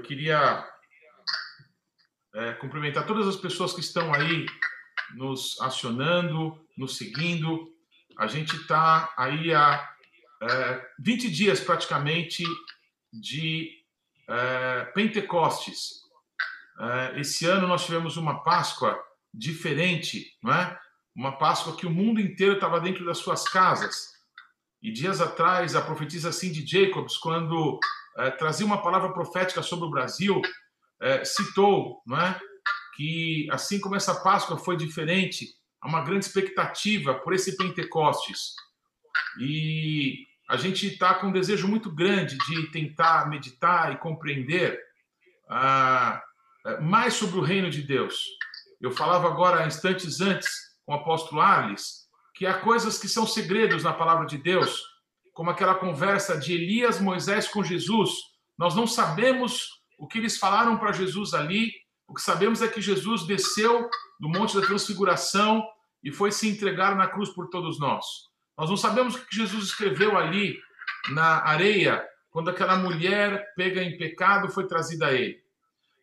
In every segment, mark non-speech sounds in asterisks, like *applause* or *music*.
eu queria é, cumprimentar todas as pessoas que estão aí nos acionando, nos seguindo. A gente está aí há é, 20 dias praticamente de é, Pentecostes. É, esse ano nós tivemos uma Páscoa diferente, não é? Uma Páscoa que o mundo inteiro estava dentro das suas casas. E dias atrás, a profetisa Cindy Jacobs, quando é, trazia uma palavra profética sobre o Brasil, é, citou não é? que, assim como essa Páscoa foi diferente, há uma grande expectativa por esse Pentecostes. E a gente está com um desejo muito grande de tentar meditar e compreender ah, mais sobre o reino de Deus. Eu falava agora, instantes antes, com o apóstolo Arles, que há coisas que são segredos na palavra de Deus, como aquela conversa de Elias, Moisés com Jesus. Nós não sabemos o que eles falaram para Jesus ali, o que sabemos é que Jesus desceu do Monte da Transfiguração e foi se entregar na cruz por todos nós. Nós não sabemos o que Jesus escreveu ali na areia quando aquela mulher pega em pecado foi trazida a ele.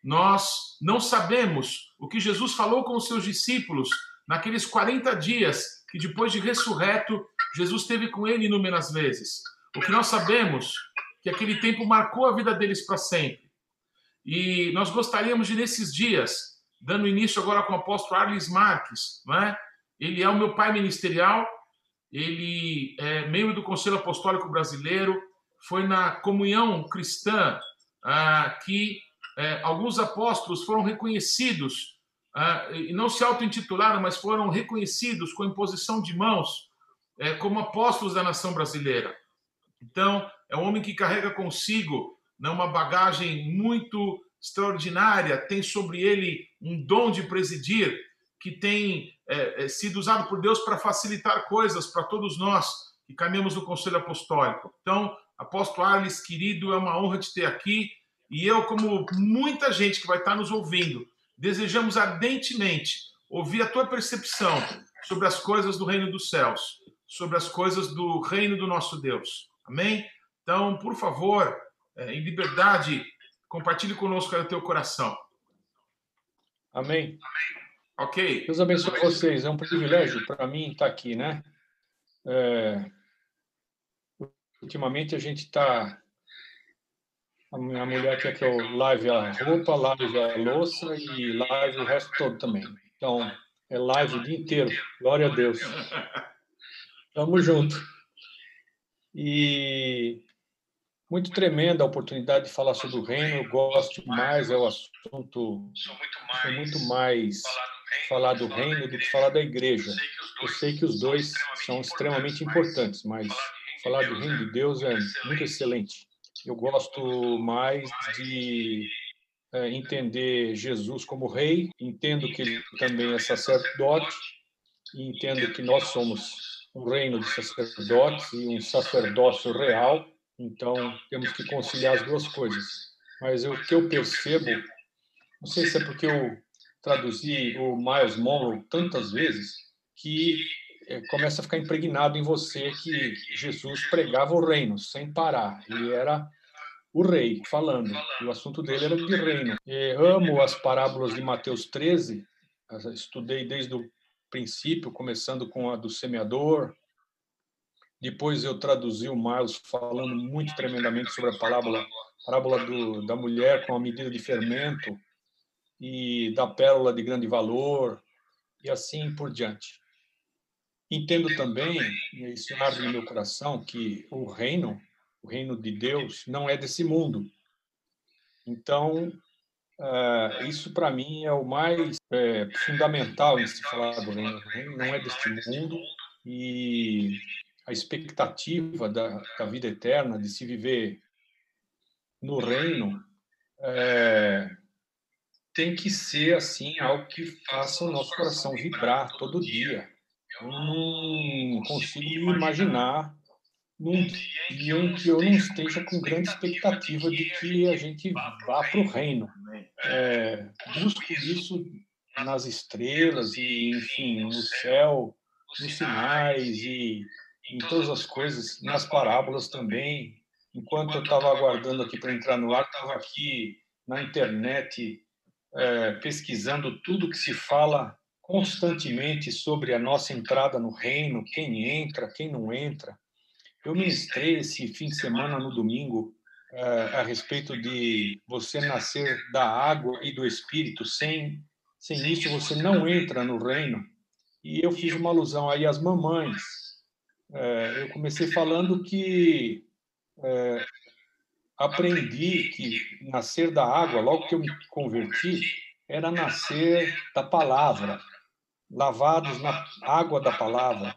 Nós não sabemos o que Jesus falou com os seus discípulos naqueles 40 dias que depois de ressurreto, Jesus esteve com ele inúmeras vezes. O que nós sabemos que aquele tempo marcou a vida deles para sempre. E nós gostaríamos de nesses dias, dando início agora com o apóstolo Arles Marques, não é? Ele é o meu pai ministerial, ele é membro do Conselho Apostólico Brasileiro, foi na comunhão cristã ah, que eh, alguns apóstolos foram reconhecidos, ah, e não se auto-intitularam, mas foram reconhecidos com imposição de mãos eh, como apóstolos da nação brasileira. Então, é um homem que carrega consigo né, uma bagagem muito extraordinária, tem sobre ele um dom de presidir, que tem é, é, sido usado por Deus para facilitar coisas para todos nós que caminhamos no Conselho Apostólico. Então, apóstolo Arles, querido, é uma honra te ter aqui. E eu, como muita gente que vai estar nos ouvindo, desejamos ardentemente ouvir a tua percepção sobre as coisas do reino dos céus, sobre as coisas do reino do nosso Deus. Amém? Então, por favor, é, em liberdade, compartilhe conosco o teu coração. Amém. Amém. Ok. Deus abençoe vocês. É um privilégio para mim estar aqui, né? É... Ultimamente a gente está. A minha mulher quer que eu lave a roupa, lave a louça e lave o resto todo também. Então, é live o dia inteiro. Glória a Deus. *laughs* Tamo junto. E muito tremenda a oportunidade de falar sobre o reino. Eu gosto mais, é o assunto. Sou muito mais falar do reino do que falar da igreja. Eu sei que os dois são extremamente importantes, mas falar do reino de Deus é muito excelente. Eu gosto mais de é, entender Jesus como rei, entendo que ele também é sacerdote, e entendo que nós somos um reino de sacerdotes e um sacerdócio real, então temos que conciliar as duas coisas. Mas o que eu percebo, não sei se é porque eu traduzir o Miles Monroe tantas vezes que é, começa a ficar impregnado em você que Jesus pregava o reino sem parar. Ele era o rei falando. E o assunto dele era de reino. E amo as parábolas de Mateus 13. Estudei desde o princípio, começando com a do semeador. Depois eu traduzi o Miles falando muito tremendamente sobre a parábola, parábola do, da mulher com a medida de fermento e da pérola de grande valor e assim por diante. Entendo também, e isso no meu coração, que o reino, o reino de Deus, não é desse mundo. Então, uh, isso para mim é o mais é, fundamental em se falar do reino. Não é deste mundo e a expectativa da, da vida eterna, de se viver no reino, é, tem que ser assim algo que faça o nosso coração vibrar todo dia. Eu não consigo imaginar num dia em que eu não esteja com grande expectativa de que a gente vá para o reino. É, busco isso nas estrelas e, enfim, no céu, nos sinais e em todas as coisas, nas parábolas também. Enquanto eu estava aguardando aqui para entrar no ar, estava aqui na internet é, pesquisando tudo que se fala constantemente sobre a nossa entrada no reino, quem entra, quem não entra. Eu ministrei esse fim de semana no domingo é, a respeito de você nascer da água e do Espírito. Sem, sem isso você não entra no reino. E eu fiz uma alusão aí às mamães. É, eu comecei falando que é, aprendi que nascer da água, logo que eu me converti, era nascer da palavra, lavados na água da palavra.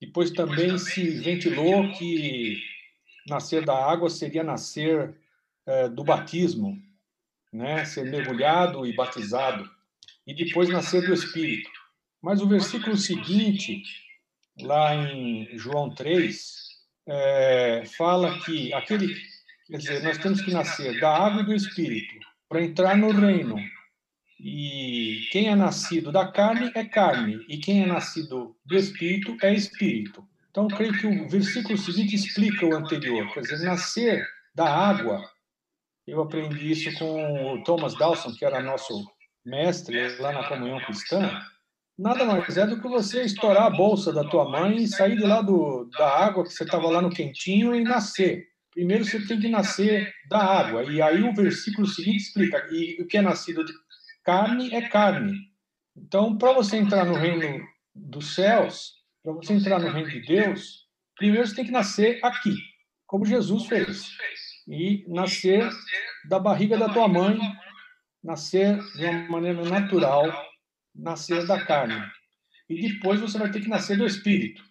Depois também se ventilou que nascer da água seria nascer é, do batismo, né? ser mergulhado e batizado, e depois nascer do Espírito. Mas o versículo seguinte, lá em João 3, é, fala que aquele, quer dizer, nós temos que nascer da água e do Espírito para entrar no reino. E quem é nascido da carne é carne, e quem é nascido do Espírito é Espírito. Então, creio que o versículo seguinte explica o anterior, quer dizer, nascer da água. Eu aprendi isso com o Thomas Dawson, que era nosso mestre lá na comunhão cristã nada mais é do que você estourar a bolsa da tua mãe e sair de lá do, da água que você estava lá no quentinho e nascer. Primeiro você tem que nascer da água. E aí o versículo seguinte explica: e o que é nascido de carne é carne. Então, para você entrar no reino dos céus, para você entrar no reino de Deus, primeiro você tem que nascer aqui, como Jesus fez. E nascer da barriga da tua mãe, nascer de uma maneira natural, nascer da carne. E depois você vai ter que nascer do Espírito,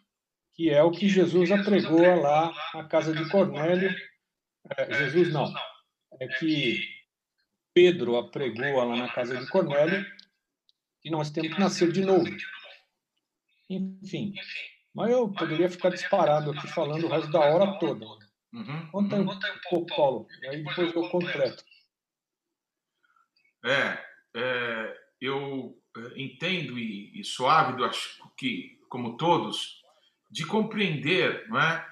que é o que Jesus apregou lá na casa de Cornélio. É, Jesus não, é que Pedro apregou lá na casa de Cornélio que nós temos que nascer de novo. Enfim, mas eu poderia ficar disparado aqui falando o resto da hora toda. Uhum. Conta um pouco, Paulo, aí depois eu completo. É, é eu eh, entendo e, e sou ávido, acho que, como todos, de compreender não é,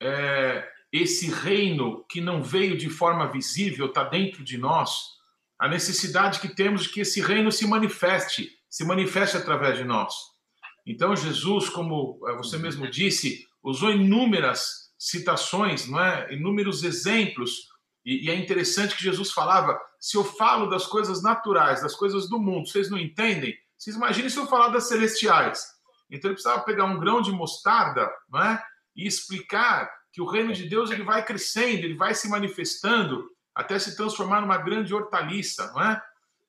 é, esse reino que não veio de forma visível, está dentro de nós, a necessidade que temos de que esse reino se manifeste, se manifeste através de nós. Então, Jesus, como eh, você mesmo disse, usou inúmeras citações, não é? inúmeros exemplos, e, e é interessante que Jesus falava se eu falo das coisas naturais, das coisas do mundo, vocês não entendem? Vocês imaginem se eu falar das celestiais. Então ele precisava pegar um grão de mostarda não é? e explicar que o reino de Deus ele vai crescendo, ele vai se manifestando até se transformar numa grande hortaliça. Não é?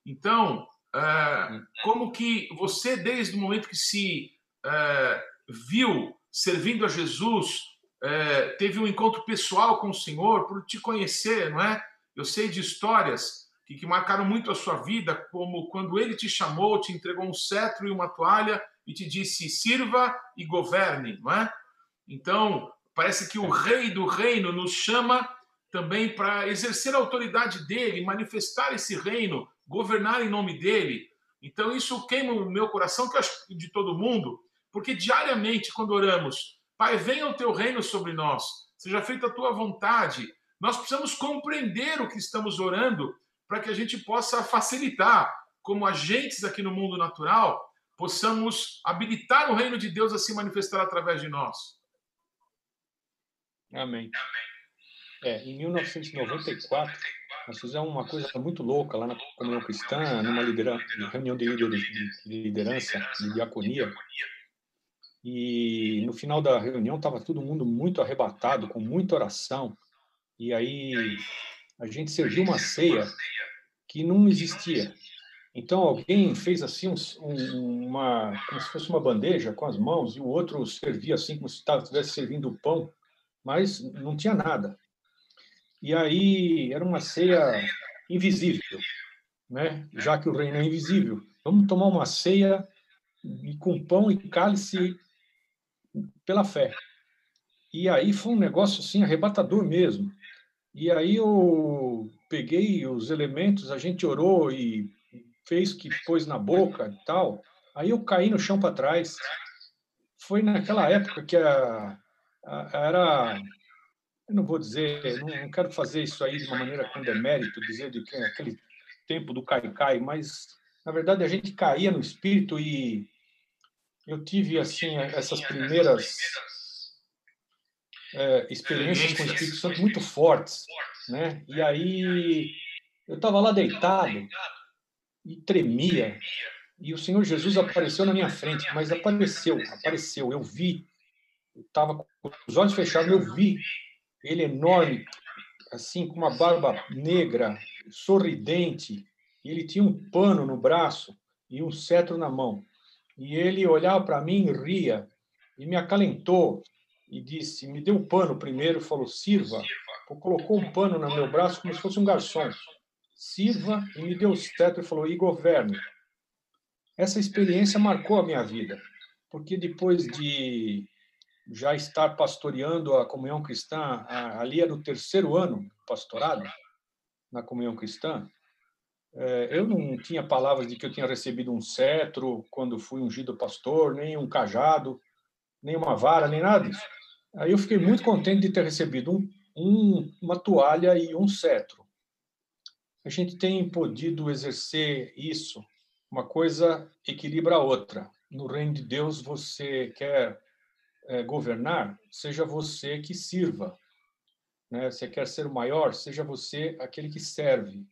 Então, é, como que você, desde o momento que se é, viu servindo a Jesus, é, teve um encontro pessoal com o Senhor, por te conhecer, não é? Eu sei de histórias que, que marcaram muito a sua vida, como quando ele te chamou, te entregou um cetro e uma toalha e te disse: sirva e governe, não é? Então, parece que o rei do reino nos chama também para exercer a autoridade dele, manifestar esse reino, governar em nome dele. Então, isso queima o meu coração, que eu acho de todo mundo, porque diariamente, quando oramos, Pai, venha o teu reino sobre nós, seja feita a tua vontade, nós precisamos compreender o que estamos orando para que a gente possa facilitar, como agentes aqui no mundo natural, possamos habilitar o reino de Deus a se manifestar através de nós. Amém. É, em 1994, nós fizemos uma coisa muito louca lá na comunhão cristã, numa liderança, reunião de liderança, de diaconia. E no final da reunião estava todo mundo muito arrebatado, com muita oração. E aí a gente serviu uma ceia que não existia. Então alguém fez assim um, uma como se fosse uma bandeja com as mãos e o outro servia assim como se estivesse servindo pão, mas não tinha nada. E aí era uma ceia invisível, né? Já que o reino é invisível, vamos tomar uma ceia com pão e cálice pela fé. E aí foi um negócio assim arrebatador mesmo. E aí eu peguei os elementos, a gente orou e fez que pôs na boca e tal. Aí eu caí no chão para trás. Foi naquela época que a, a, era eu não vou dizer, não, quero fazer isso aí de uma maneira com demérito, dizer de que é aquele tempo do cai-cai, mas na verdade a gente caía no espírito e eu tive assim essas primeiras é, experiências com o Espírito Santo muito fortes, né? E aí eu estava lá deitado e tremia. E o Senhor Jesus apareceu na minha frente, mas apareceu, apareceu, eu vi, eu estava com os olhos fechados, eu vi ele enorme, assim, com uma barba negra, sorridente, ele tinha um pano no braço e um cetro na mão. E ele olhava para mim e ria, e me acalentou, e disse, me deu o um pano primeiro, falou, sirva, colocou um pano no meu braço como se fosse um garçom, sirva, e me deu o cetro e falou, e governe. Essa experiência marcou a minha vida, porque depois de já estar pastoreando a comunhão cristã, ali era o terceiro ano pastorado na comunhão cristã, é, eu não tinha palavras de que eu tinha recebido um cetro quando fui ungido pastor, nem um cajado, nem uma vara, nem nada disso. Aí eu fiquei muito contente de ter recebido um, um, uma toalha e um cetro. A gente tem podido exercer isso, uma coisa equilibra a outra. No reino de Deus, você quer é, governar, seja você que sirva. Né? Você quer ser o maior, seja você aquele que serve.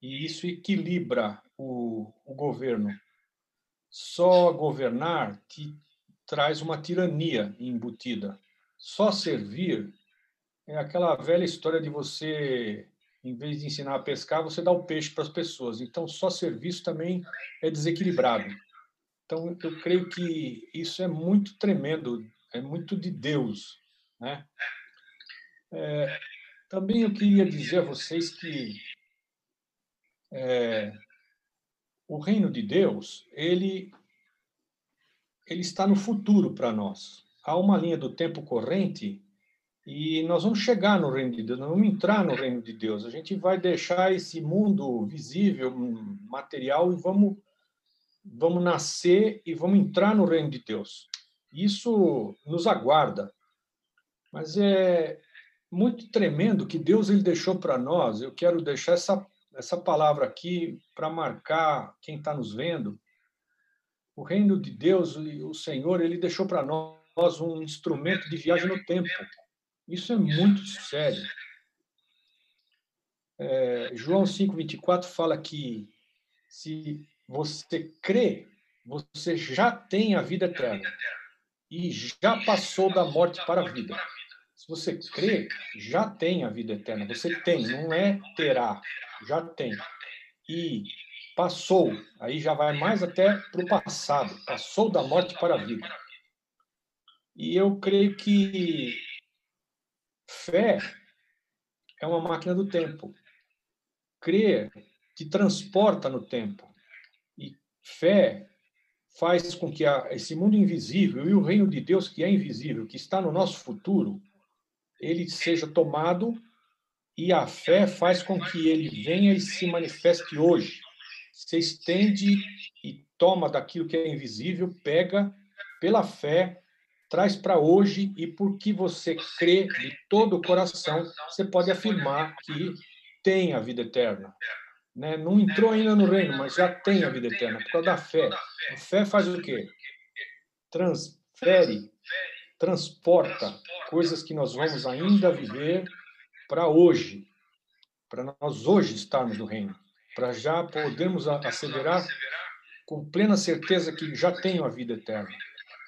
E isso equilibra o, o governo. Só governar te traz uma tirania embutida. Só servir é aquela velha história de você, em vez de ensinar a pescar, você dá o peixe para as pessoas. Então, só serviço também é desequilibrado. Então, eu creio que isso é muito tremendo, é muito de Deus. Né? É, também eu queria dizer a vocês que é, o reino de Deus, ele, ele está no futuro para nós. Há uma linha do tempo corrente e nós vamos chegar no reino de Deus, nós vamos entrar no reino de Deus. A gente vai deixar esse mundo visível, material, e vamos vamos nascer e vamos entrar no reino de Deus. Isso nos aguarda. Mas é muito tremendo que Deus ele deixou para nós. Eu quero deixar essa essa palavra aqui para marcar quem está nos vendo. O reino de Deus e o Senhor ele deixou para nós um instrumento de viagem no tempo. Isso é muito sério. É, João 5:24 fala que se você crê, você já tem a vida eterna e já passou da morte para a vida. Se você crê, já tem a vida eterna. Você tem, não é terá, já tem. E passou, aí já vai mais até para o passado, passou da morte para a vida. E eu creio que fé é uma máquina do tempo. Crer te transporta no tempo. Fé faz com que a, esse mundo invisível e o reino de Deus, que é invisível, que está no nosso futuro, ele seja tomado e a fé faz com que ele venha e se manifeste hoje. Se estende e toma daquilo que é invisível, pega pela fé, traz para hoje e porque você crê de todo o coração, você pode afirmar que tem a vida eterna né? não entrou ainda no reino, mas já tem a vida eterna, por causa da fé. A fé faz o quê? Transfere, transporta coisas que nós vamos ainda viver para hoje, para nós hoje estarmos no reino, para já podermos asseverar com plena certeza que já tenho a vida eterna,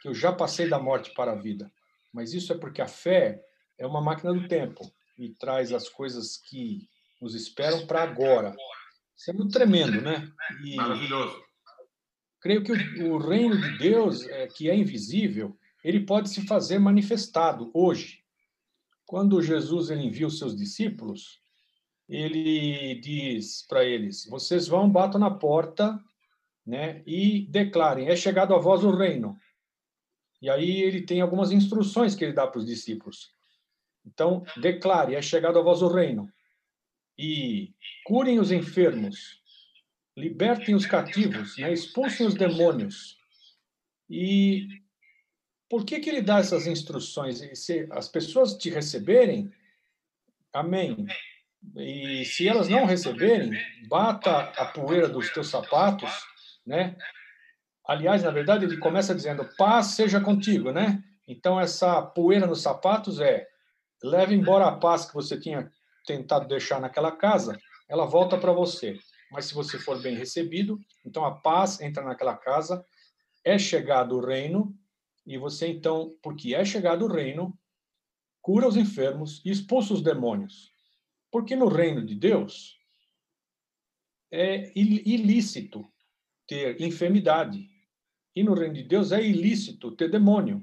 que eu já passei da morte para a vida. Mas isso é porque a fé é uma máquina do tempo e traz as coisas que nos esperam para agora, isso é muito tremendo, né? E Maravilhoso. Creio que o, o reino de Deus, é, que é invisível, ele pode se fazer manifestado hoje. Quando Jesus ele envia os seus discípulos, ele diz para eles: vocês vão, batam na porta, né, e declarem: é chegado a vós o reino. E aí ele tem algumas instruções que ele dá para os discípulos. Então, declare: é chegado a vós o reino e curem os enfermos, libertem os cativos, né? expulsem os demônios e por que, que ele dá essas instruções? Se as pessoas te receberem, amém. E se elas não receberem, bata a poeira dos teus sapatos, né? Aliás, na verdade, ele começa dizendo: paz seja contigo, né? Então, essa poeira nos sapatos é: leve embora a paz que você tinha tentado deixar naquela casa, ela volta para você. Mas se você for bem recebido, então a paz entra naquela casa, é chegado o reino, e você então, porque é chegado o reino, cura os enfermos e expulsa os demônios. Porque no reino de Deus é ilícito ter enfermidade. E no reino de Deus é ilícito ter demônio.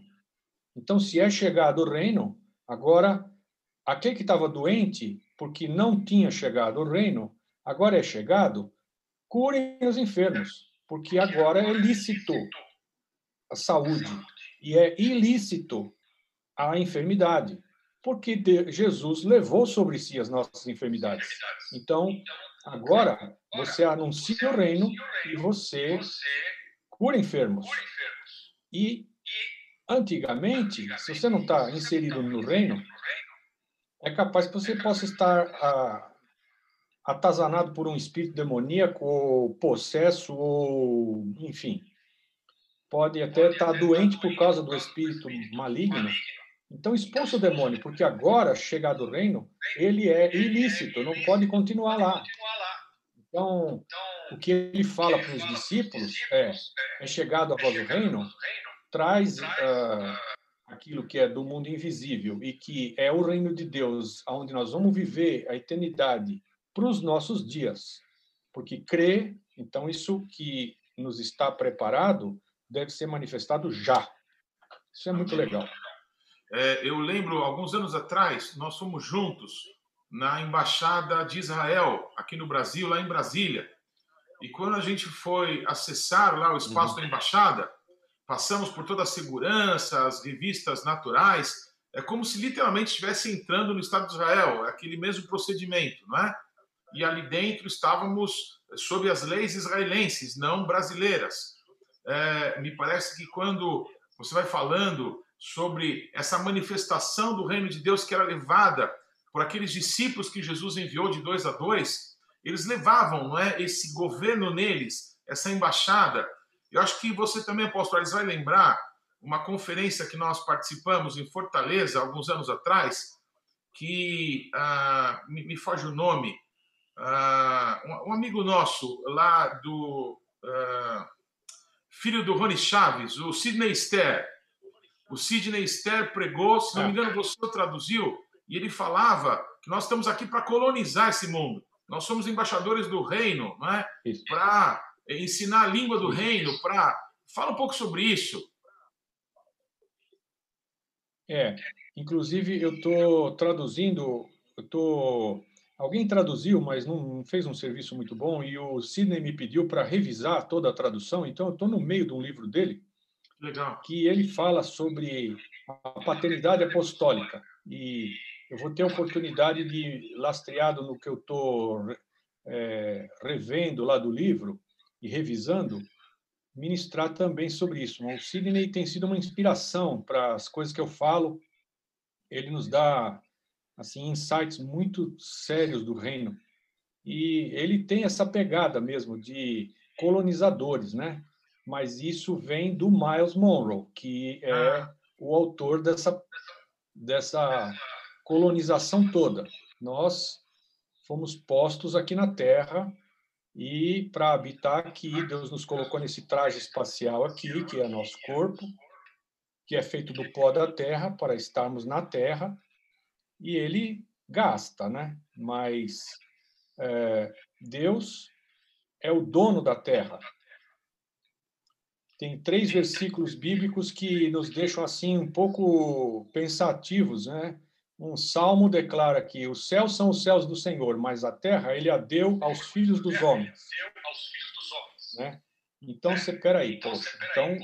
Então, se é chegado o reino, agora aquele que estava doente, porque não tinha chegado o reino, agora é chegado, curem os enfermos, porque agora é lícito a saúde e é ilícito a enfermidade, porque Jesus levou sobre si as nossas enfermidades. Então, agora você anuncia o reino e você cura enfermos. E antigamente, se você não está inserido no reino, é capaz que você possa estar ah, atazanado por um espírito demoníaco, ou possesso, ou enfim. Pode até estar tá doente por causa do espírito maligno. Então, expulsa o demônio, porque agora, chegado o reino, ele é ilícito, não pode continuar lá. Então, o que ele fala para os discípulos é: é chegado a voz do reino, traz uh, aquilo que é do mundo invisível e que é o reino de Deus, onde nós vamos viver a eternidade para os nossos dias. Porque crê, então isso que nos está preparado deve ser manifestado já. Isso é muito legal. É, eu lembro, alguns anos atrás, nós fomos juntos na Embaixada de Israel, aqui no Brasil, lá em Brasília. E quando a gente foi acessar lá o espaço uhum. da Embaixada, passamos por toda a segurança, as revistas naturais, é como se literalmente estivesse entrando no Estado de Israel, é aquele mesmo procedimento, não é? E ali dentro estávamos sob as leis israelenses, não brasileiras. É, me parece que quando você vai falando sobre essa manifestação do reino de Deus que era levada por aqueles discípulos que Jesus enviou de dois a dois, eles levavam não é, esse governo neles, essa embaixada, eu acho que você também, apóstolo Ares, vai lembrar uma conferência que nós participamos em Fortaleza, alguns anos atrás, que ah, me, me, foge o nome, ah, um, um, amigo nosso lá do ah, filho do Rony Chaves, o Sidney Ster. O Sidney Ster pregou, se não me engano, você traduziu, e ele falava que nós estamos aqui para colonizar esse mundo. Nós somos embaixadores do reino, não é? Para ensinar a língua do reino, para. Fala um pouco sobre isso. É, inclusive eu estou traduzindo, eu tô alguém traduziu, mas não fez um serviço muito bom e o Sidney me pediu para revisar toda a tradução, então eu estou no meio de um livro dele Legal. que ele fala sobre a paternidade apostólica e eu vou ter a oportunidade de lastreado no que eu estou é, revendo lá do livro e revisando, ministrar também sobre isso. O Sidney tem sido uma inspiração para as coisas que eu falo. Ele nos dá assim insights muito sérios do reino. E ele tem essa pegada mesmo de colonizadores, né? Mas isso vem do Miles Monroe, que é o autor dessa dessa colonização toda. Nós fomos postos aqui na Terra e para habitar aqui, Deus nos colocou nesse traje espacial aqui, que é nosso corpo, que é feito do pó da terra para estarmos na terra, e ele gasta, né? Mas é, Deus é o dono da terra. Tem três versículos bíblicos que nos deixam assim um pouco pensativos, né? Um salmo declara que os céus são os céus do Senhor, mas a terra ele a deu aos filhos dos homens. Né? Então você peraí, poxa, então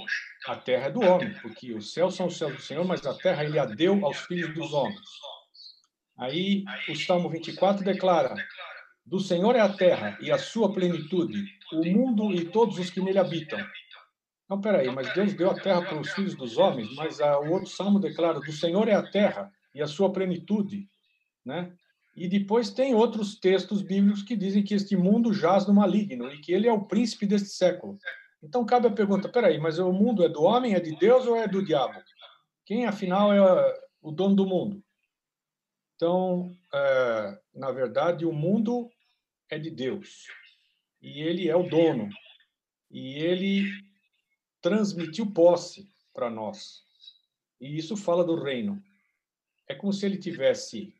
a terra é do homem, porque os céus são os céus do Senhor, mas a terra ele a deu aos filhos dos homens. Aí o Salmo 24 declara: Do Senhor é a terra e a sua plenitude, o mundo e todos os que nele habitam. Não, peraí, mas Deus deu a terra para os filhos dos homens, mas a, o outro salmo declara: do Senhor é a terra e a sua plenitude, né? E depois tem outros textos bíblicos que dizem que este mundo jaz no maligno e que ele é o príncipe deste século. Então cabe a pergunta: peraí, mas o mundo é do homem, é de Deus ou é do diabo? Quem, afinal, é o dono do mundo? Então, é, na verdade, o mundo é de Deus e ele é o dono e ele transmitiu posse para nós. E isso fala do reino. É como se ele tivesse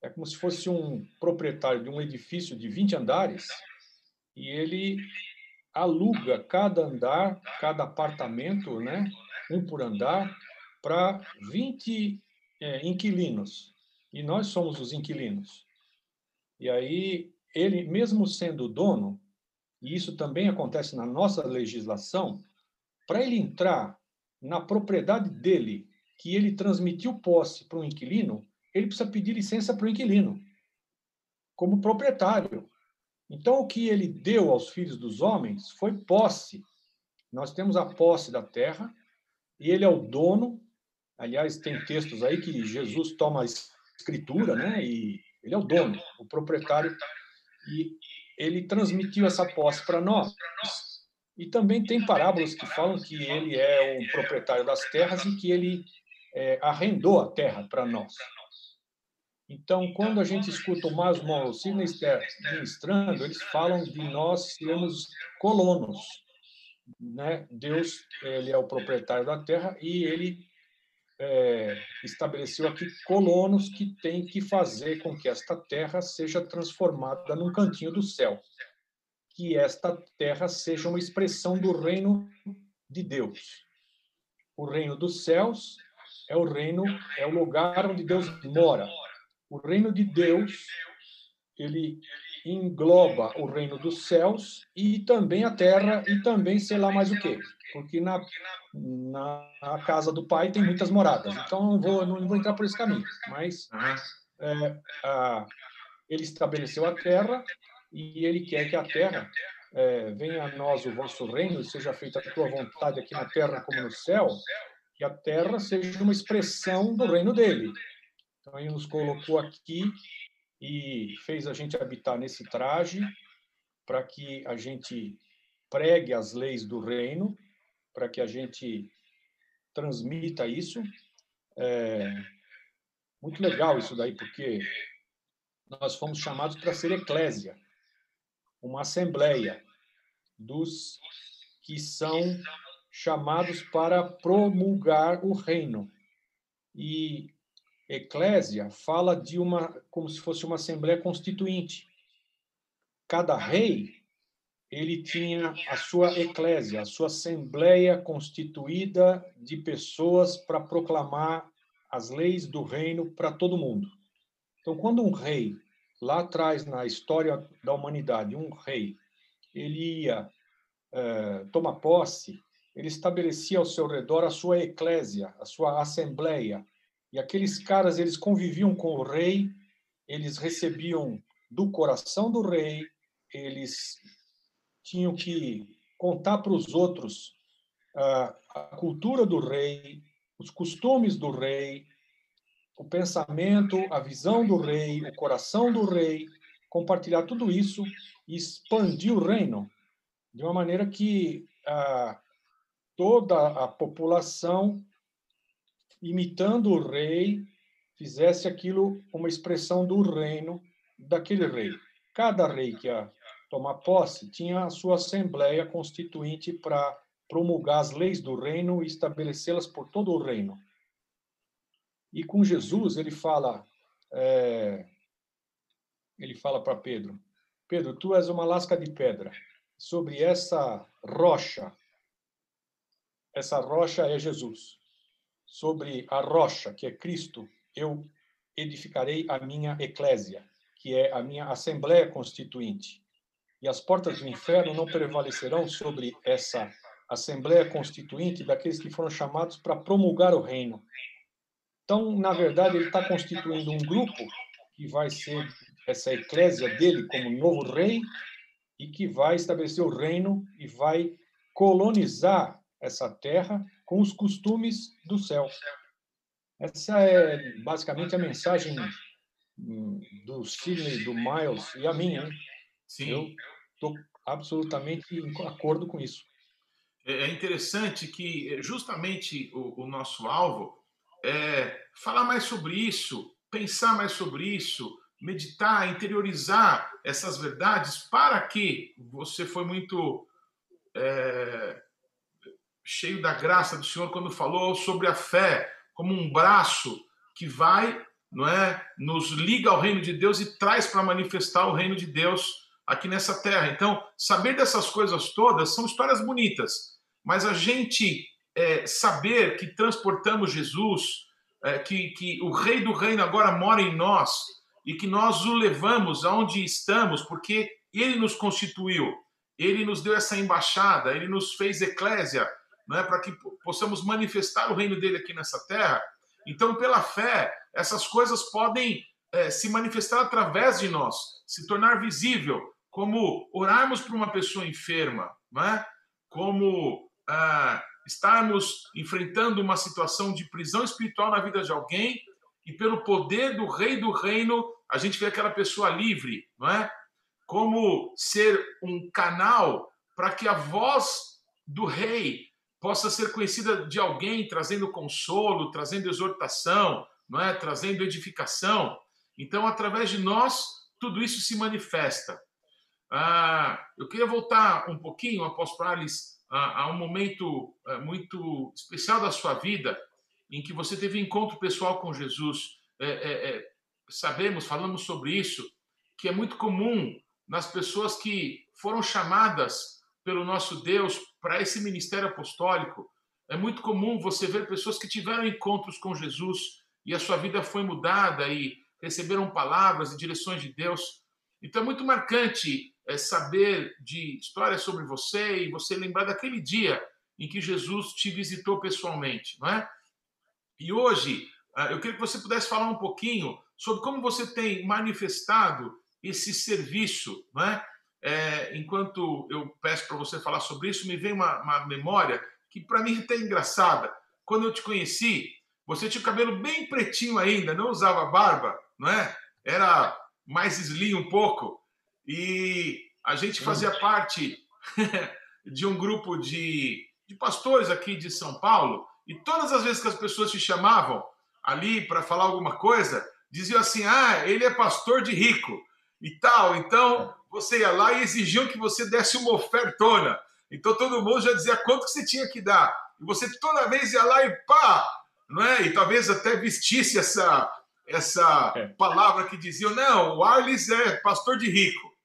é como se fosse um proprietário de um edifício de 20 andares e ele aluga cada andar, cada apartamento, né, um por andar, para 20 é, inquilinos. E nós somos os inquilinos. E aí, ele, mesmo sendo dono, e isso também acontece na nossa legislação, para ele entrar na propriedade dele, que ele transmitiu posse para um inquilino, ele precisa pedir licença para o inquilino, como proprietário. Então, o que ele deu aos filhos dos homens foi posse. Nós temos a posse da terra, e ele é o dono. Aliás, tem textos aí que Jesus toma a escritura, né? E ele é o dono, o proprietário, e ele transmitiu essa posse para nós. E também tem parábolas que falam que ele é o proprietário das terras e que ele é, arrendou a terra para nós. Então, quando a gente escuta o Mas Morrissey ministrando, eles falam de nós sermos colonos. Né? Deus ele é o proprietário da terra e ele é, estabeleceu aqui colonos que têm que fazer com que esta terra seja transformada num cantinho do céu. Que esta terra seja uma expressão do reino de Deus. O reino dos céus é o reino, é o lugar onde Deus mora o reino de Deus, ele engloba o reino dos céus e também a terra e também sei lá mais o quê. Porque na, na casa do pai tem muitas moradas. Então não vou, não vou entrar por esse caminho. Mas é, a, ele estabeleceu a terra e ele quer que a terra é, venha a nós o vosso reino, seja feita a tua vontade aqui na terra como no céu, que a terra seja uma expressão do reino dele. Então, ele nos colocou aqui e fez a gente habitar nesse traje para que a gente pregue as leis do reino, para que a gente transmita isso. É muito legal isso daí, porque nós fomos chamados para ser eclésia, uma assembleia dos que são chamados para promulgar o reino. E eclésia fala de uma como se fosse uma assembleia constituinte. Cada rei ele tinha a sua eclésia, a sua assembleia constituída de pessoas para proclamar as leis do reino para todo mundo. Então, quando um rei lá atrás na história da humanidade, um rei, ele ia é, tomar posse, ele estabelecia ao seu redor a sua eclésia, a sua assembleia, e aqueles caras, eles conviviam com o rei, eles recebiam do coração do rei, eles tinham que contar para os outros a, a cultura do rei, os costumes do rei, o pensamento, a visão do rei, o coração do rei, compartilhar tudo isso e expandir o reino. De uma maneira que ah, toda a população imitando o rei, fizesse aquilo uma expressão do reino daquele rei. Cada rei que ia tomar posse tinha a sua assembleia constituinte para promulgar as leis do reino e estabelecê-las por todo o reino. E com Jesus ele fala, é, ele fala para Pedro, Pedro, tu és uma lasca de pedra. Sobre essa rocha, essa rocha é Jesus sobre a rocha, que é Cristo, eu edificarei a minha eclésia, que é a minha assembleia constituinte. E as portas do inferno não prevalecerão sobre essa assembleia constituinte daqueles que foram chamados para promulgar o reino. Então, na verdade, ele está constituindo um grupo que vai ser essa eclésia dele como novo rei e que vai estabelecer o reino e vai colonizar essa terra com os costumes do céu. Essa é basicamente a mensagem do Sidney, do Miles e a minha. Sim. Eu estou absolutamente em acordo com isso. É, é interessante que é, justamente o, o nosso alvo é falar mais sobre isso, pensar mais sobre isso, meditar, interiorizar essas verdades, para que você foi muito é, cheio da graça do Senhor quando falou sobre a fé como um braço que vai, não é, nos liga ao reino de Deus e traz para manifestar o reino de Deus aqui nessa terra. Então, saber dessas coisas todas são histórias bonitas, mas a gente é, saber que transportamos Jesus, é, que, que o Rei do Reino agora mora em nós e que nós o levamos aonde estamos, porque ele nos constituiu, ele nos deu essa embaixada, ele nos fez eclésia, é para que possamos manifestar o reino dele aqui nessa terra. Então, pela fé, essas coisas podem é, se manifestar através de nós, se tornar visível, como orarmos por uma pessoa enferma, não é? como ah, estarmos enfrentando uma situação de prisão espiritual na vida de alguém e pelo poder do rei do reino a gente vê aquela pessoa livre, não é? Como ser um canal para que a voz do rei possa ser conhecida de alguém trazendo consolo, trazendo exortação, não é? Trazendo edificação. Então, através de nós, tudo isso se manifesta. Ah, eu queria voltar um pouquinho, apóstolo Alice, a, a um momento é, muito especial da sua vida, em que você teve encontro pessoal com Jesus. É, é, é, sabemos, falamos sobre isso, que é muito comum nas pessoas que foram chamadas pelo nosso Deus para esse ministério apostólico. É muito comum você ver pessoas que tiveram encontros com Jesus e a sua vida foi mudada e receberam palavras e direções de Deus. Então é muito marcante é, saber de histórias sobre você e você lembrar daquele dia em que Jesus te visitou pessoalmente, não é? E hoje ah, eu queria que você pudesse falar um pouquinho sobre como você tem manifestado esse serviço, não é? É, enquanto eu peço para você falar sobre isso, me vem uma, uma memória que para mim é até engraçada. Quando eu te conheci, você tinha o cabelo bem pretinho ainda, não usava barba, não é? Era mais slim um pouco. E a gente fazia parte *laughs* de um grupo de, de pastores aqui de São Paulo. E todas as vezes que as pessoas te chamavam ali para falar alguma coisa, diziam assim: ah, ele é pastor de rico e tal. Então você ia lá e exigiam que você desse uma ofertona. Então todo mundo já dizia quanto que você tinha que dar. E você toda vez ia lá e pá, não é? E talvez até vestisse essa essa é. palavra que diziam, não, o Arles é pastor de rico.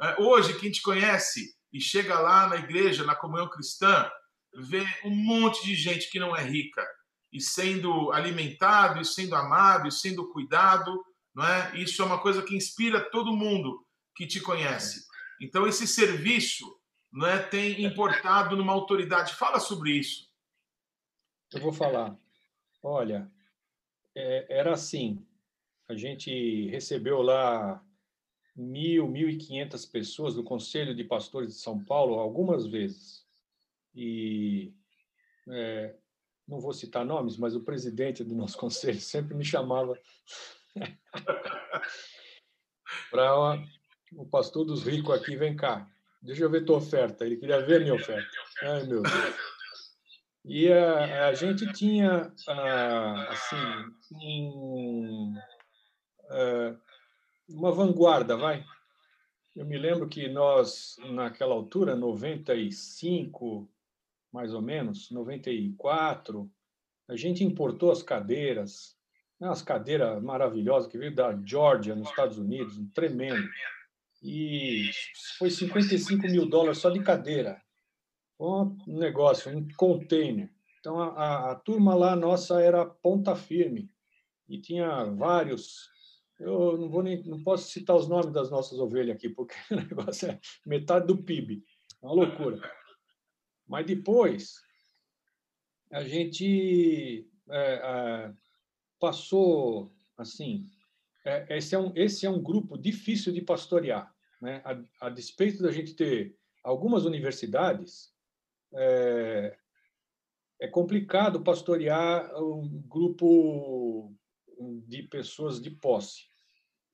É, hoje, quem te conhece e chega lá na igreja, na comunhão cristã, vê um monte de gente que não é rica e sendo alimentado, e sendo amado, e sendo cuidado, é? Isso é uma coisa que inspira todo mundo que te conhece. Então esse serviço, é, tem importado numa autoridade. Fala sobre isso. Eu vou falar. Olha, é, era assim. A gente recebeu lá mil, mil e quinhentas pessoas do Conselho de Pastores de São Paulo algumas vezes. E é, não vou citar nomes, mas o presidente do nosso *laughs* conselho sempre me chamava *laughs* para o pastor dos ricos aqui, vem cá, deixa eu ver tua oferta. Ele queria ver minha oferta. Ai, meu Deus. E a, a gente tinha, assim, em, uma vanguarda, vai. Eu me lembro que nós, naquela altura, 95, mais ou menos, 94, a gente importou as cadeiras, né, as cadeiras maravilhosas que veio da Georgia, nos Estados Unidos, um tremendo. E foi 55 mil dólares só de cadeira. Um negócio, um container. Então, a, a, a turma lá nossa era ponta firme. E tinha vários eu não vou nem, não posso citar os nomes das nossas ovelhas aqui, porque *laughs* o negócio é metade do PIB. É uma loucura. Mas depois, a gente é, é, passou, assim, é, esse, é um, esse é um grupo difícil de pastorear. Né? A, a despeito da gente ter algumas universidades, é, é complicado pastorear um grupo de pessoas de posse.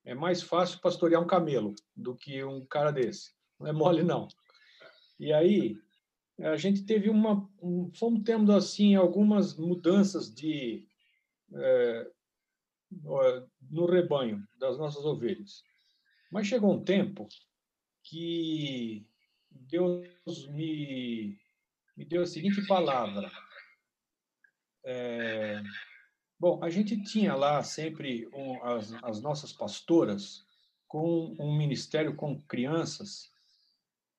É mais fácil pastorear um camelo do que um cara desse. Não é mole, não. E aí, a gente teve uma. Um, fomos tendo, assim, algumas mudanças de. É, no rebanho das nossas ovelhas. Mas chegou um tempo que Deus me, me deu a seguinte palavra. É, bom, a gente tinha lá sempre um, as, as nossas pastoras com um ministério com crianças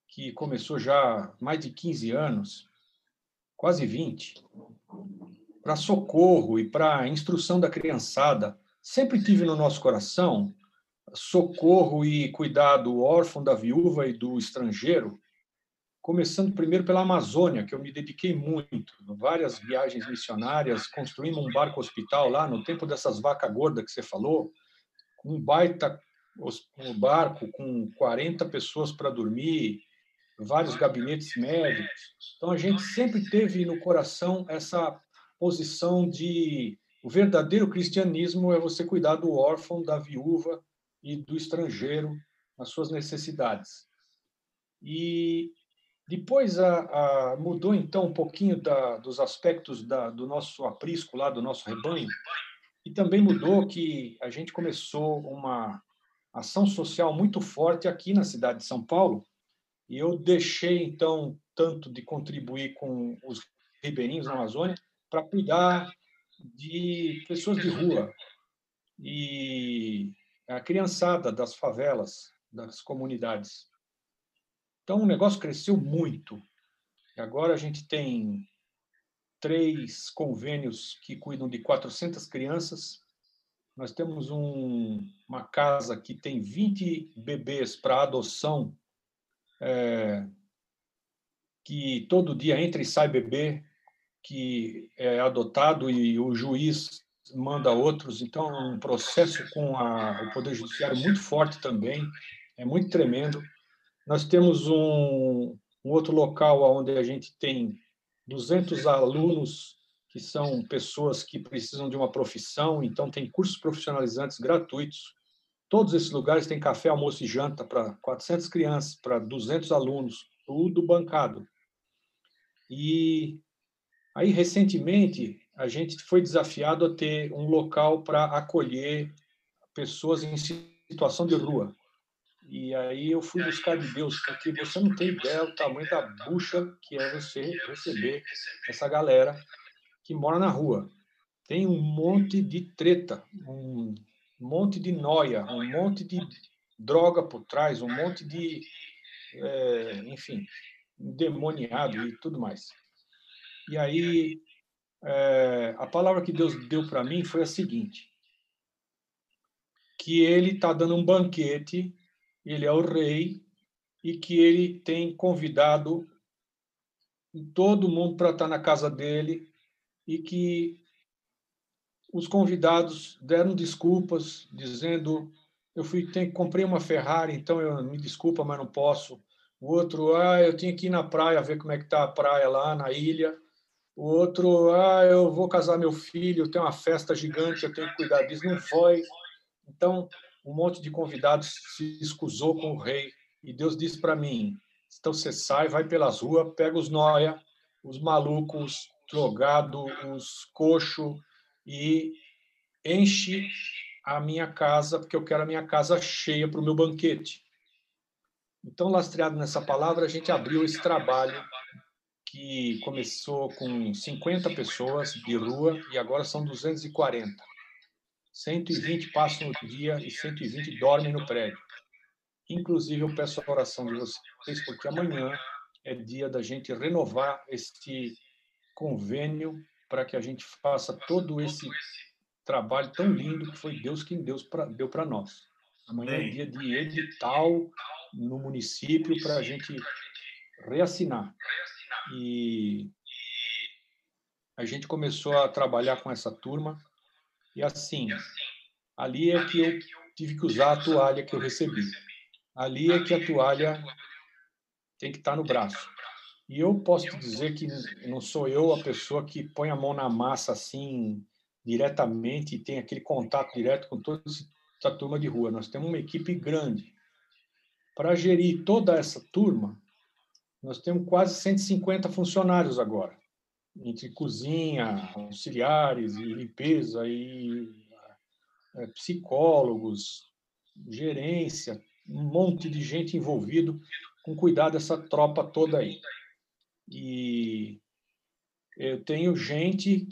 que começou já há mais de 15 anos, quase 20, para socorro e para instrução da criançada. Sempre tive no nosso coração socorro e cuidar do órfão, da viúva e do estrangeiro, começando primeiro pela Amazônia, que eu me dediquei muito, várias viagens missionárias, construímos um barco hospital lá no tempo dessas vacas gordas que você falou, um baita um barco com 40 pessoas para dormir, vários gabinetes médicos. Então a gente sempre teve no coração essa posição de o verdadeiro cristianismo é você cuidar do órfão, da viúva e do estrangeiro nas suas necessidades. E depois a, a, mudou então um pouquinho da, dos aspectos da, do nosso aprisco lá, do nosso rebanho, e também mudou que a gente começou uma ação social muito forte aqui na cidade de São Paulo, e eu deixei então tanto de contribuir com os ribeirinhos na Amazônia para cuidar de pessoas de rua e a criançada das favelas, das comunidades. Então, o negócio cresceu muito. Agora a gente tem três convênios que cuidam de 400 crianças. Nós temos um, uma casa que tem 20 bebês para adoção, é, que todo dia entra e sai bebê, que é adotado e o juiz manda outros. Então, é um processo com a, o Poder Judiciário muito forte também, é muito tremendo. Nós temos um, um outro local onde a gente tem 200 alunos que são pessoas que precisam de uma profissão, então tem cursos profissionalizantes gratuitos. Todos esses lugares têm café, almoço e janta para 400 crianças, para 200 alunos, tudo bancado. E aí, recentemente, a gente foi desafiado a ter um local para acolher pessoas em situação de rua. E aí eu fui buscar de Deus, porque você não tem ideia do tamanho da bucha que é você receber essa galera que mora na rua. Tem um monte de treta, um monte de noia, um monte de droga por trás, um monte de, é, enfim, demoniado e tudo mais. E aí, é, a palavra que Deus deu para mim foi a seguinte: que Ele está dando um banquete ele é o rei e que ele tem convidado todo mundo para estar na casa dele e que os convidados deram desculpas dizendo eu fui tem, comprei uma Ferrari então eu me desculpa mas não posso. O outro ah eu tinha que ir na praia ver como é que tá a praia lá na ilha o outro ah eu vou casar meu filho tem uma festa gigante eu tenho que cuidar disso não foi então um monte de convidados se escusou com o rei e Deus disse para mim: então você sai, vai pelas ruas, pega os noia, os malucos, drogado, os coxo e enche a minha casa, porque eu quero a minha casa cheia para o meu banquete. Então, lastreado nessa palavra, a gente abriu esse trabalho que começou com 50 pessoas de rua e agora são 240. 120 passam no dia e 120 dormem no prédio. Inclusive, eu peço a oração de vocês, porque amanhã é dia da gente renovar este convênio para que a gente faça todo esse trabalho tão lindo que foi Deus quem Deus pra, deu para nós. Amanhã é dia de edital no município para a gente reassinar. E a gente começou a trabalhar com essa turma e assim, ali é que eu tive que usar a toalha que eu recebi. Ali é que a toalha tem que estar no braço. E eu posso te dizer que não sou eu a pessoa que põe a mão na massa assim diretamente e tem aquele contato direto com toda essa turma de rua. Nós temos uma equipe grande. Para gerir toda essa turma, nós temos quase 150 funcionários agora, entre cozinha, auxiliares e limpeza e é, psicólogos, gerência, um monte de gente envolvido com cuidar dessa tropa toda aí. E eu tenho gente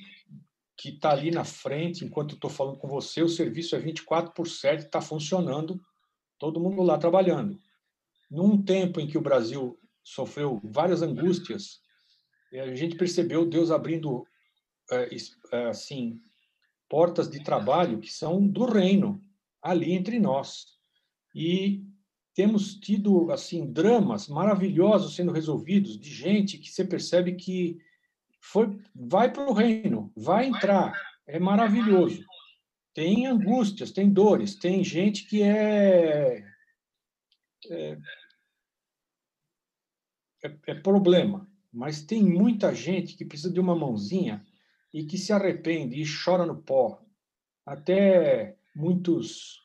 que está ali na frente, enquanto estou falando com você, o serviço é 24 por 7, está funcionando, todo mundo lá trabalhando. Num tempo em que o Brasil sofreu várias angústias, a gente percebeu Deus abrindo é, é, assim portas de trabalho que são do reino ali entre nós. E temos tido assim dramas maravilhosos sendo resolvidos de gente que você percebe que foi vai para o reino, vai entrar, é maravilhoso. Tem angústias, tem dores, tem gente que é, é, é, é problema, mas tem muita gente que precisa de uma mãozinha e que se arrepende e chora no pó. Até muitos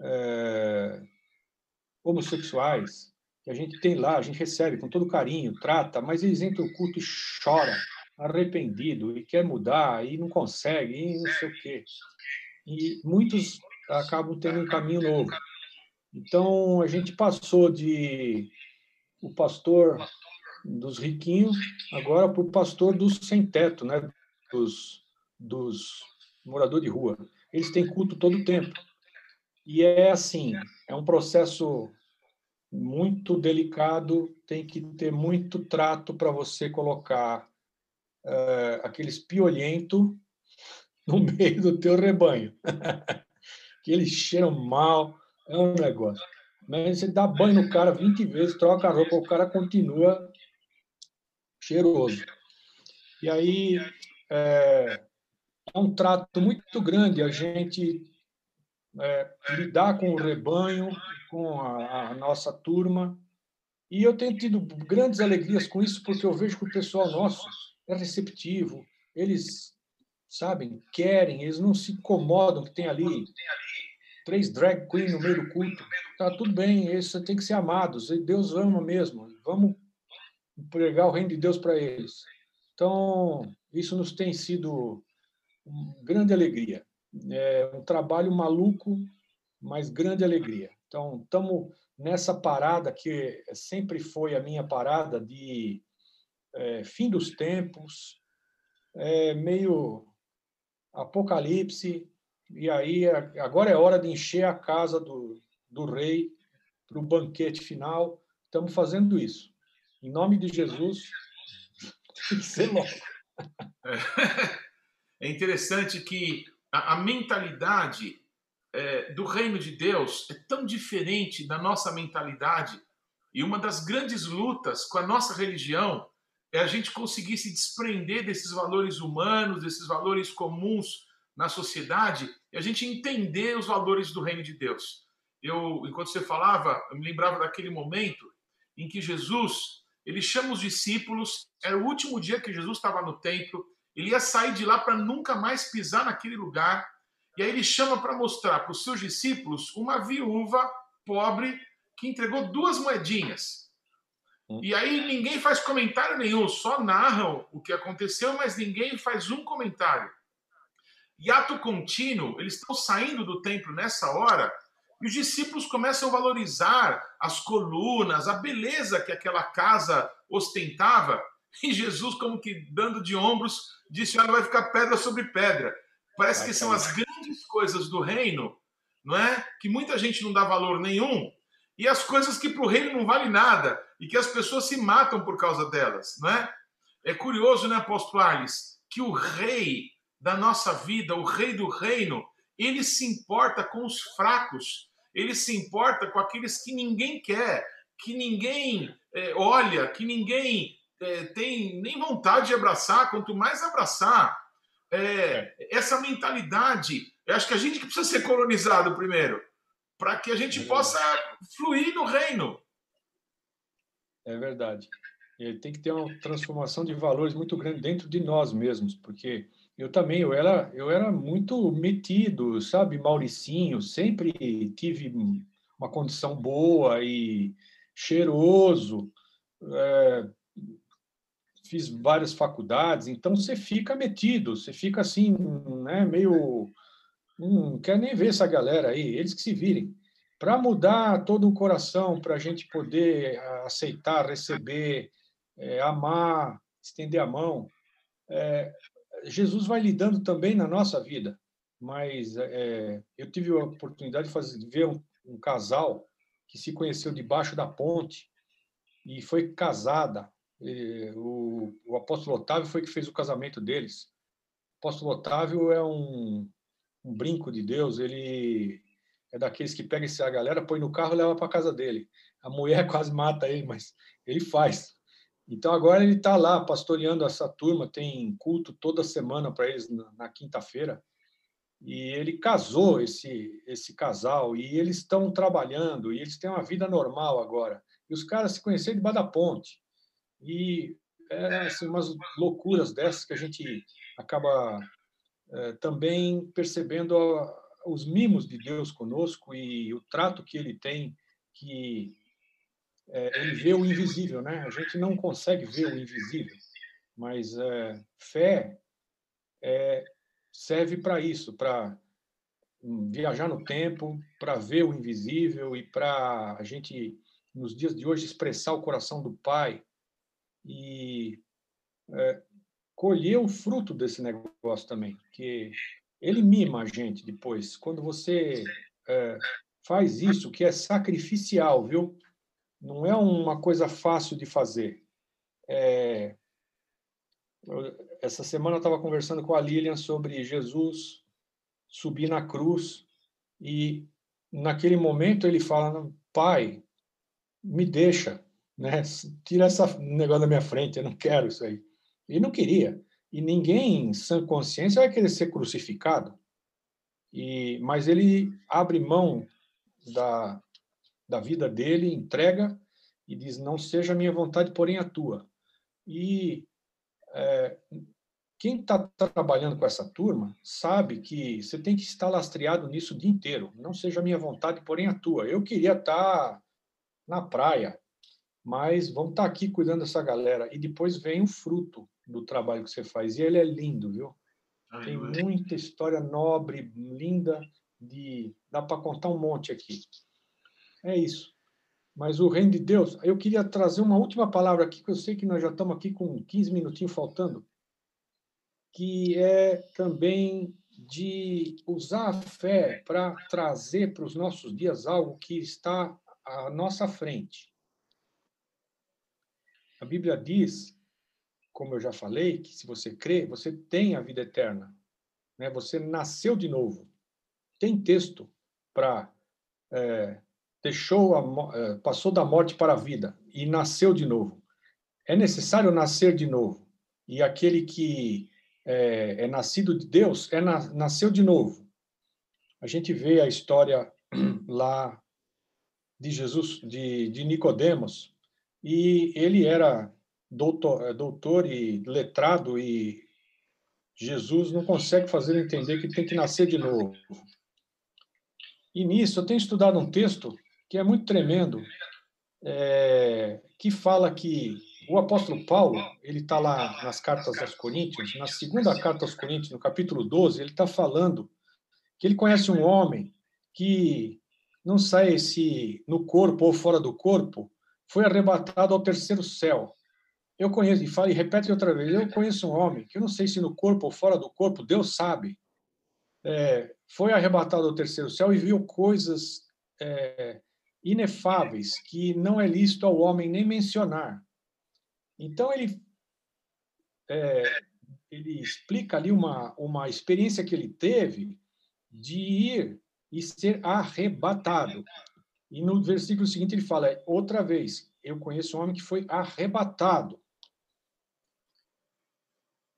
é, homossexuais, que a gente tem lá, a gente recebe com todo carinho, trata, mas eles entram no culto e choram, arrependido, e quer mudar, e não consegue, e não sei o quê. E muitos acabam tendo um caminho novo. Então, a gente passou de o pastor dos riquinhos agora para o pastor dos sem teto, né? dos, dos moradores de rua. Eles têm culto todo o tempo. E é assim, é um processo muito delicado, tem que ter muito trato para você colocar uh, aqueles piolhento no *laughs* meio do teu rebanho. *laughs* que eles cheiram mal, é um negócio. Mas você dá banho no cara 20 vezes, troca a roupa, o cara continua cheiroso. E aí é, é um trato muito grande a gente é, lidar com o rebanho, com a, a, nossa turma. E eu tenho tido grandes alegrias com isso, porque eu vejo que o pessoal nosso é receptivo, eles, sabem, querem, eles não se incomodam que tem ali três drag queens no meio do culto. Tá tudo bem, eles têm que ser amados, Deus ama mesmo. Vamos pregar o reino de Deus para eles. Então, isso nos tem sido uma grande alegria. É um trabalho maluco, mas grande alegria. Então, estamos nessa parada que sempre foi a minha parada de é, fim dos tempos, é, meio apocalipse, e aí agora é hora de encher a casa do, do rei para o banquete final. Estamos fazendo isso. Em nome de Jesus, tem que ser. É interessante que a, a mentalidade é, do reino de Deus é tão diferente da nossa mentalidade. E uma das grandes lutas com a nossa religião é a gente conseguir se desprender desses valores humanos, desses valores comuns na sociedade, e a gente entender os valores do reino de Deus. Eu, enquanto você falava, eu me lembrava daquele momento em que Jesus, ele chama os discípulos, era o último dia que Jesus estava no templo, ele ia sair de lá para nunca mais pisar naquele lugar. E aí ele chama para mostrar para os seus discípulos uma viúva pobre que entregou duas moedinhas. Hum. E aí ninguém faz comentário nenhum, só narram o que aconteceu, mas ninguém faz um comentário. E ato contínuo, eles estão saindo do templo nessa hora, e os discípulos começam a valorizar as colunas, a beleza que aquela casa ostentava, e Jesus, como que dando de ombros, disse: Olha, vai ficar pedra sobre pedra. Parece que são as grandes coisas do reino, não é? Que muita gente não dá valor nenhum, e as coisas que para o reino não vale nada, e que as pessoas se matam por causa delas, não é? É curioso, né, apóstolo Arles, que o rei da nossa vida, o rei do reino, ele se importa com os fracos, ele se importa com aqueles que ninguém quer, que ninguém é, olha, que ninguém é, tem nem vontade de abraçar, quanto mais abraçar. É, essa mentalidade, eu acho que a gente precisa ser colonizado primeiro, para que a gente é possa fluir no reino. É verdade. Ele tem que ter uma transformação de valores muito grande dentro de nós mesmos, porque eu também, eu era, eu era muito metido, sabe, Mauricinho, sempre tive uma condição boa e cheiroso, é, fiz várias faculdades, então você fica metido, você fica assim, né, meio não quer nem ver essa galera aí, eles que se virem. Para mudar todo o coração, para a gente poder aceitar, receber, é, amar, estender a mão, é, Jesus vai lidando também na nossa vida. Mas é, eu tive a oportunidade de, fazer, de ver um, um casal que se conheceu debaixo da ponte e foi casada. E o, o apóstolo Otávio foi que fez o casamento deles. O apóstolo Otávio é um, um brinco de Deus, ele é daqueles que pega essa galera, põe no carro e leva para casa dele. A mulher *laughs* quase mata ele, mas ele faz. Então agora ele está lá pastoreando essa turma, tem culto toda semana para eles na, na quinta-feira. E ele casou esse esse casal e eles estão trabalhando e eles têm uma vida normal agora. E os caras se conheceram debaixo da ponte. E é assim, umas loucuras dessas que a gente acaba é, também percebendo a, os mimos de Deus conosco e o trato que ele tem, que é, ele vê o invisível, né? A gente não consegue ver o invisível, mas é, fé é, serve para isso, para viajar no tempo, para ver o invisível e para a gente, nos dias de hoje, expressar o coração do Pai e é, colher o fruto desse negócio também, que ele mima a gente depois. Quando você é, faz isso, que é sacrificial, viu? Não é uma coisa fácil de fazer. É, essa semana eu estava conversando com a Lilian sobre Jesus subir na cruz e naquele momento ele fala: Pai, me deixa, né? Tira esse negócio da minha frente, eu não quero isso aí. Ele não queria. E ninguém, sem consciência, vai querer ser crucificado. E, mas ele abre mão da, da vida dele, entrega e diz: Não seja a minha vontade, porém a tua. E é, quem está trabalhando com essa turma sabe que você tem que estar lastreado nisso o dia inteiro. Não seja a minha vontade, porém a tua. Eu queria estar na praia, mas vamos estar aqui cuidando dessa galera. E depois vem o fruto do trabalho que você faz. E ele é lindo, viu? Tem muita história nobre, linda, de dá para contar um monte aqui. É isso. Mas o reino de Deus, eu queria trazer uma última palavra aqui, que eu sei que nós já estamos aqui com 15 minutinhos faltando, que é também de usar a fé para trazer para os nossos dias algo que está à nossa frente. A Bíblia diz, como eu já falei, que se você crê, você tem a vida eterna. Né? Você nasceu de novo. Tem texto para é, deixou a, eh, passou da morte para a vida e nasceu de novo. É necessário nascer de novo. E aquele que é, é nascido de Deus é na, nasceu de novo. A gente vê a história *clears throat* lá de Jesus, de, de Nicodemos, e ele era doutor, eh, doutor e letrado e Jesus não consegue fazer entender que tem que nascer de novo. E nisso eu tenho estudado um texto que é muito tremendo, é, que fala que o apóstolo Paulo, ele está lá nas cartas aos Coríntios, na segunda carta aos Coríntios, no capítulo 12, ele está falando que ele conhece um homem que não sai se no corpo ou fora do corpo, foi arrebatado ao terceiro céu. Eu conheço, e fala e repete outra vez, eu conheço um homem que eu não sei se no corpo ou fora do corpo, Deus sabe, é, foi arrebatado ao terceiro céu e viu coisas é, inefáveis que não é lícito ao homem nem mencionar. Então ele é, ele explica ali uma uma experiência que ele teve de ir e ser arrebatado. E no versículo seguinte ele fala outra vez: eu conheço um homem que foi arrebatado.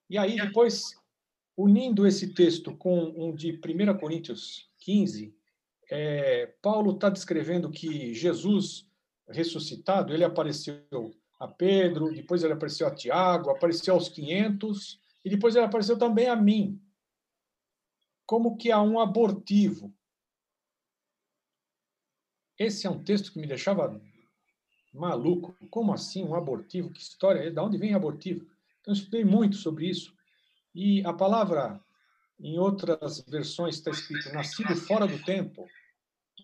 E aí depois unindo esse texto com um de 1 Coríntios 15, é, Paulo está descrevendo que Jesus ressuscitado, ele apareceu a Pedro, depois ele apareceu a Tiago, apareceu aos 500, e depois ele apareceu também a mim, como que a um abortivo. Esse é um texto que me deixava maluco. Como assim um abortivo? Que história é? De onde vem abortivo? Então, eu estudei muito sobre isso. E a palavra, em outras versões, está escrito nascido fora do tempo.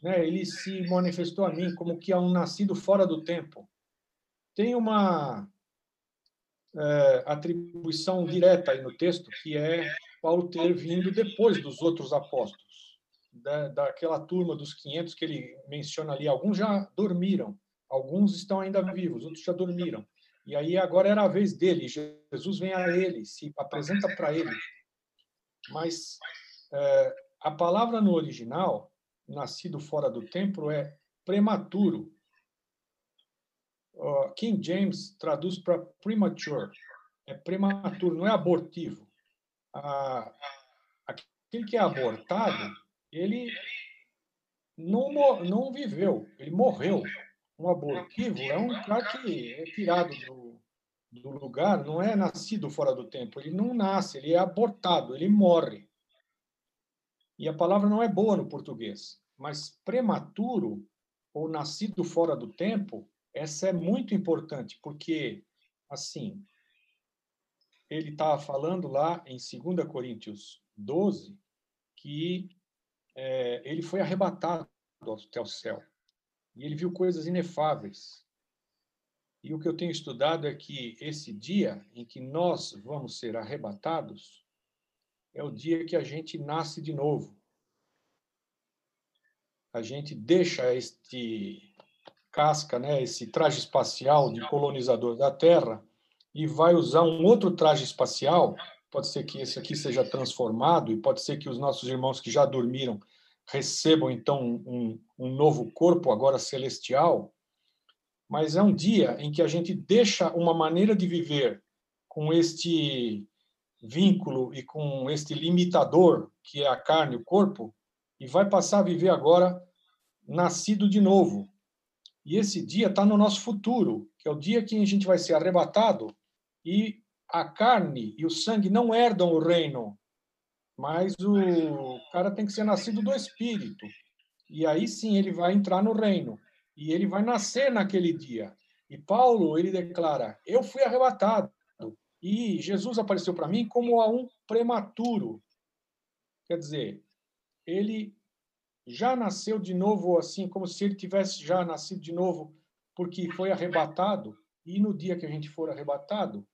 Né? Ele se manifestou a mim como que é um nascido fora do tempo. Tem uma é, atribuição direta aí no texto, que é Paulo ter vindo depois dos outros apóstolos, da, daquela turma dos 500 que ele menciona ali. Alguns já dormiram, alguns estão ainda vivos, outros já dormiram. E aí agora era a vez dele. Jesus vem a ele, se apresenta para ele. Mas é, a palavra no original, nascido fora do templo, é prematuro. King James traduz para premature. É prematuro, não é abortivo. Aquele que é abortado, ele não, não viveu, ele morreu um abortivo é um cara que é tirado do, do lugar, não é nascido fora do tempo. Ele não nasce, ele é abortado, ele morre. E a palavra não é boa no português, mas prematuro ou nascido fora do tempo, essa é muito importante, porque, assim, ele estava falando lá em 2 Coríntios 12 que é, ele foi arrebatado até o céu e ele viu coisas inefáveis. E o que eu tenho estudado é que esse dia em que nós vamos ser arrebatados é o dia que a gente nasce de novo. A gente deixa este casca, né, esse traje espacial de colonizador da Terra e vai usar um outro traje espacial. Pode ser que esse aqui seja transformado e pode ser que os nossos irmãos que já dormiram recebam então um, um novo corpo, agora celestial, mas é um dia em que a gente deixa uma maneira de viver com este vínculo e com este limitador que é a carne, o corpo, e vai passar a viver agora nascido de novo. E esse dia está no nosso futuro, que é o dia que a gente vai ser arrebatado e a carne e o sangue não herdam o reino mas o cara tem que ser nascido do Espírito. E aí sim ele vai entrar no reino. E ele vai nascer naquele dia. E Paulo, ele declara: Eu fui arrebatado. E Jesus apareceu para mim como a um prematuro. Quer dizer, ele já nasceu de novo, assim, como se ele tivesse já nascido de novo, porque foi arrebatado. E no dia que a gente for arrebatado,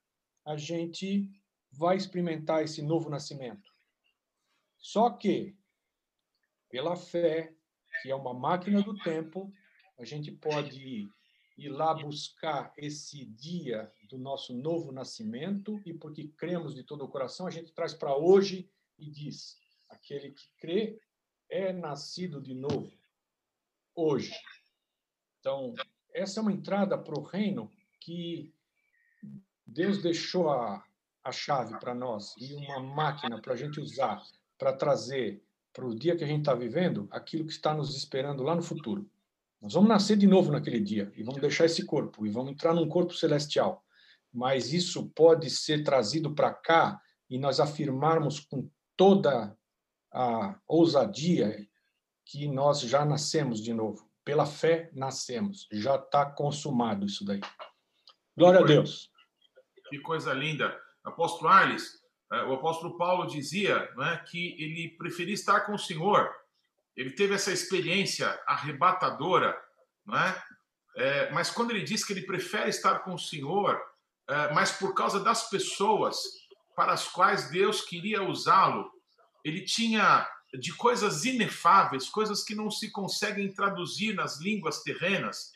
a gente vai experimentar esse novo nascimento. Só que, pela fé, que é uma máquina do tempo, a gente pode ir lá buscar esse dia do nosso novo nascimento e porque cremos de todo o coração, a gente traz para hoje e diz: aquele que crê é nascido de novo hoje. Então, essa é uma entrada para o reino que Deus deixou a, a chave para nós e uma máquina para a gente usar para trazer para o dia que a gente está vivendo aquilo que está nos esperando lá no futuro. Nós vamos nascer de novo naquele dia e vamos deixar esse corpo e vamos entrar num corpo celestial. Mas isso pode ser trazido para cá e nós afirmarmos com toda a ousadia que nós já nascemos de novo. Pela fé nascemos. Já está consumado isso daí. Glória a Deus. Que coisa linda. Apóstolo Arles, é, o apóstolo Paulo dizia né, que ele preferia estar com o Senhor. Ele teve essa experiência arrebatadora, não é? é mas quando ele diz que ele prefere estar com o Senhor, é, mas por causa das pessoas para as quais Deus queria usá-lo, ele tinha de coisas inefáveis, coisas que não se conseguem traduzir nas línguas terrenas.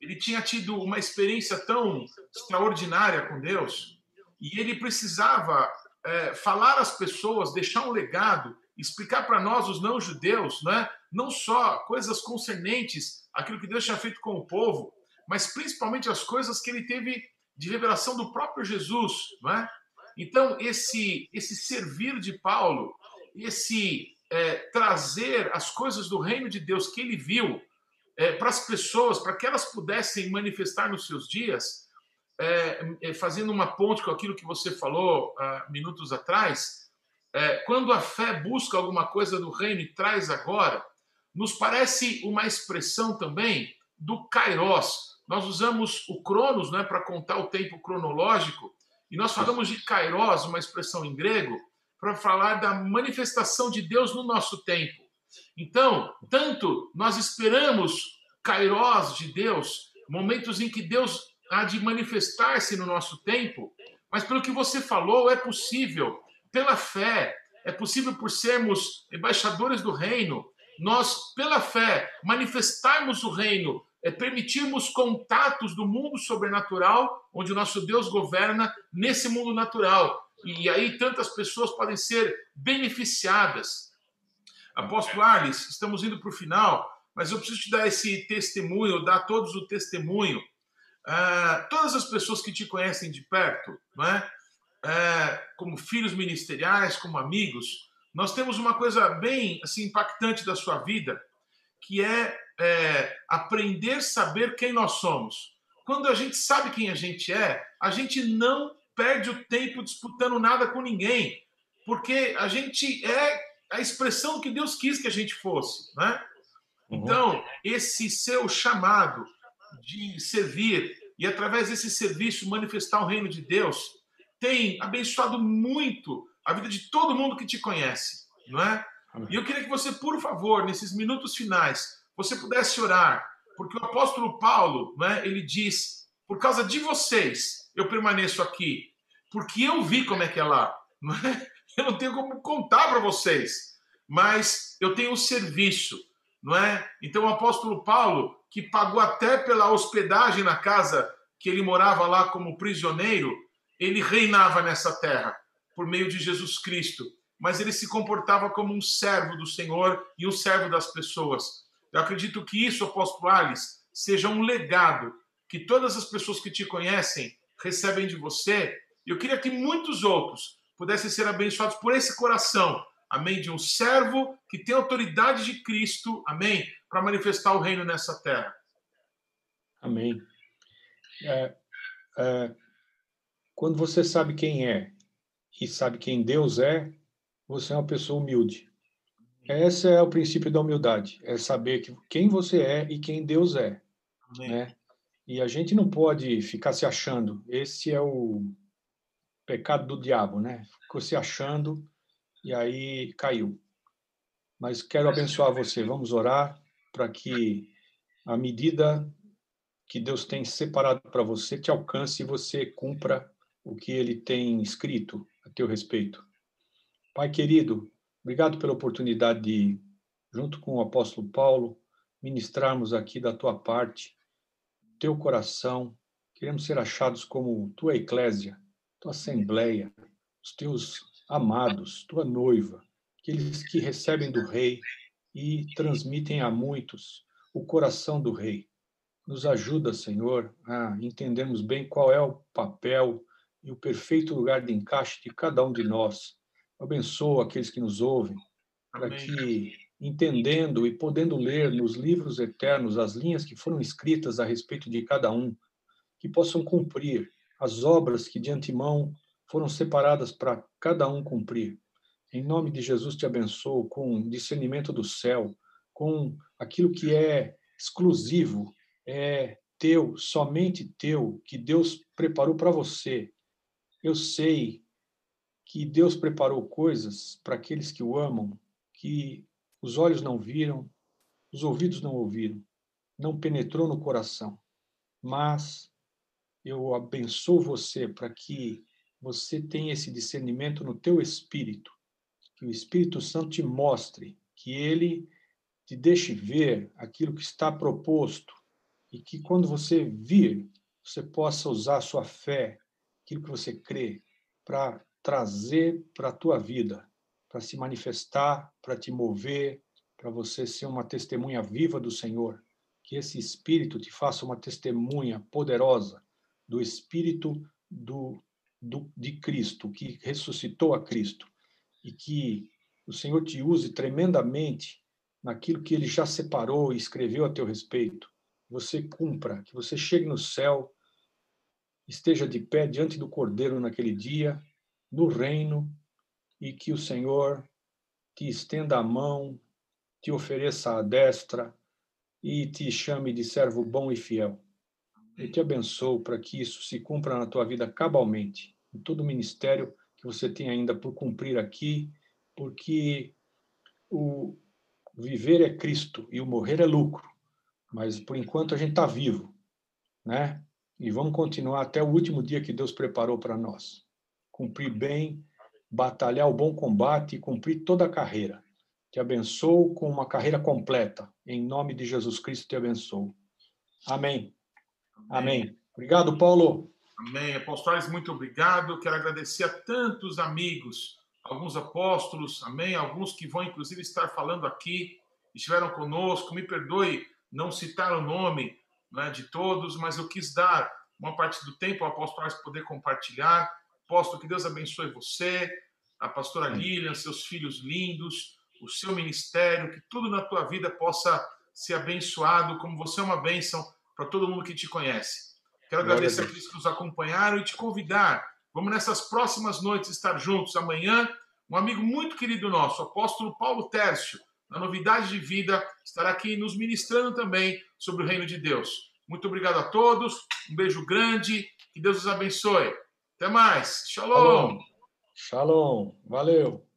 Ele tinha tido uma experiência tão extraordinária com Deus e ele precisava é, falar às pessoas, deixar um legado, explicar para nós, os não-judeus, né, não só coisas concernentes àquilo que Deus tinha feito com o povo, mas principalmente as coisas que ele teve de revelação do próprio Jesus. Né? Então, esse, esse servir de Paulo, esse é, trazer as coisas do reino de Deus que ele viu é, para as pessoas, para que elas pudessem manifestar nos seus dias, é, é, fazendo uma ponte com aquilo que você falou uh, minutos atrás, é, quando a fé busca alguma coisa do reino e traz agora, nos parece uma expressão também do kairos. Nós usamos o cronos né, para contar o tempo cronológico, e nós falamos de kairos, uma expressão em grego, para falar da manifestação de Deus no nosso tempo. Então, tanto nós esperamos kairos de Deus, momentos em que Deus há de manifestar-se no nosso tempo, mas pelo que você falou, é possível, pela fé, é possível por sermos embaixadores do reino, nós, pela fé, manifestarmos o reino, é permitirmos contatos do mundo sobrenatural, onde o nosso Deus governa, nesse mundo natural. E aí tantas pessoas podem ser beneficiadas. Apóstolo Arles, estamos indo para o final, mas eu preciso te dar esse testemunho, dar a todos o testemunho. Uh, todas as pessoas que te conhecem de perto, não é? Uh, como filhos ministeriais, como amigos, nós temos uma coisa bem assim, impactante da sua vida, que é, é aprender a saber quem nós somos. Quando a gente sabe quem a gente é, a gente não perde o tempo disputando nada com ninguém, porque a gente é a expressão que Deus quis que a gente fosse, né? Uhum. Então, esse seu chamado de servir e através desse serviço manifestar o reino de Deus tem abençoado muito a vida de todo mundo que te conhece, não é? E eu queria que você, por favor, nesses minutos finais, você pudesse orar, porque o apóstolo Paulo, não é? Ele diz: por causa de vocês, eu permaneço aqui, porque eu vi como é que é lá, não é? *laughs* Eu não tenho como contar para vocês, mas eu tenho um serviço, não é? Então o apóstolo Paulo, que pagou até pela hospedagem na casa que ele morava lá como prisioneiro, ele reinava nessa terra por meio de Jesus Cristo, mas ele se comportava como um servo do Senhor e um servo das pessoas. Eu acredito que isso, apóstolo Alice, seja um legado que todas as pessoas que te conhecem recebem de você. Eu queria que muitos outros pudessem ser abençoados por esse coração, amém, de um servo que tem autoridade de Cristo, amém, para manifestar o reino nessa terra. Amém. É, é, quando você sabe quem é e sabe quem Deus é, você é uma pessoa humilde. Esse é o princípio da humildade, é saber que, quem você é e quem Deus é. Né? E a gente não pode ficar se achando. Esse é o pecado do diabo, né? Ficou se achando e aí caiu. Mas quero abençoar você. Vamos orar para que a medida que Deus tem separado para você te alcance e você cumpra o que ele tem escrito a teu respeito. Pai querido, obrigado pela oportunidade de, junto com o apóstolo Paulo, ministrarmos aqui da tua parte, teu coração. Queremos ser achados como tua eclésia, tua assembleia, os teus amados, tua noiva, aqueles que recebem do rei e transmitem a muitos o coração do rei. Nos ajuda, Senhor, a entendermos bem qual é o papel e o perfeito lugar de encaixe de cada um de nós Abençoa aqueles que nos ouvem, para que, entendendo e podendo ler nos livros eternos as linhas que foram escritas a respeito de cada um, que possam cumprir as obras que de antemão foram separadas para cada um cumprir. Em nome de Jesus te abençoo com discernimento do céu, com aquilo que é exclusivo, é teu, somente teu, que Deus preparou para você. Eu sei que Deus preparou coisas para aqueles que o amam, que os olhos não viram, os ouvidos não ouviram, não penetrou no coração. Mas eu abençoo você para que você tenha esse discernimento no teu espírito, que o Espírito Santo te mostre, que ele te deixe ver aquilo que está proposto e que quando você vir, você possa usar a sua fé, aquilo que você crê, para trazer para a tua vida, para se manifestar, para te mover, para você ser uma testemunha viva do Senhor. Que esse Espírito te faça uma testemunha poderosa do Espírito do, do, de Cristo, que ressuscitou a Cristo. E que o Senhor te use tremendamente naquilo que ele já separou e escreveu a teu respeito. Você cumpra, que você chegue no céu esteja de pé diante do Cordeiro naquele dia, no reino, e que o Senhor te estenda a mão, te ofereça a destra e te chame de servo bom e fiel. Eu te abençoo para que isso se cumpra na tua vida cabalmente, em todo o ministério que você tem ainda por cumprir aqui, porque o viver é Cristo e o morrer é lucro. Mas por enquanto a gente está vivo, né? E vamos continuar até o último dia que Deus preparou para nós. Cumprir bem, batalhar o bom combate e cumprir toda a carreira. Te abençoo com uma carreira completa. Em nome de Jesus Cristo te abençoo. Amém. Amém. Amém. Obrigado, Paulo. Amém. Apóstolos, muito obrigado. Quero agradecer a tantos amigos, alguns apóstolos, amém, alguns que vão inclusive estar falando aqui, estiveram conosco. Me perdoe não citar o nome né, de todos, mas eu quis dar uma parte do tempo ao apóstolo para poder compartilhar. Apóstolo, que Deus abençoe você, a pastora Lilian, seus filhos lindos, o seu ministério, que tudo na tua vida possa ser abençoado, como você é uma bênção para todo mundo que te conhece. Quero Glória agradecer a aqueles que nos acompanharam e te convidar. Vamos nessas próximas noites estar juntos. Amanhã, um amigo muito querido nosso, o apóstolo Paulo Tércio, na Novidade de Vida, estará aqui nos ministrando também sobre o reino de Deus. Muito obrigado a todos, um beijo grande, que Deus os abençoe. Até mais. Shalom. Shalom. Valeu.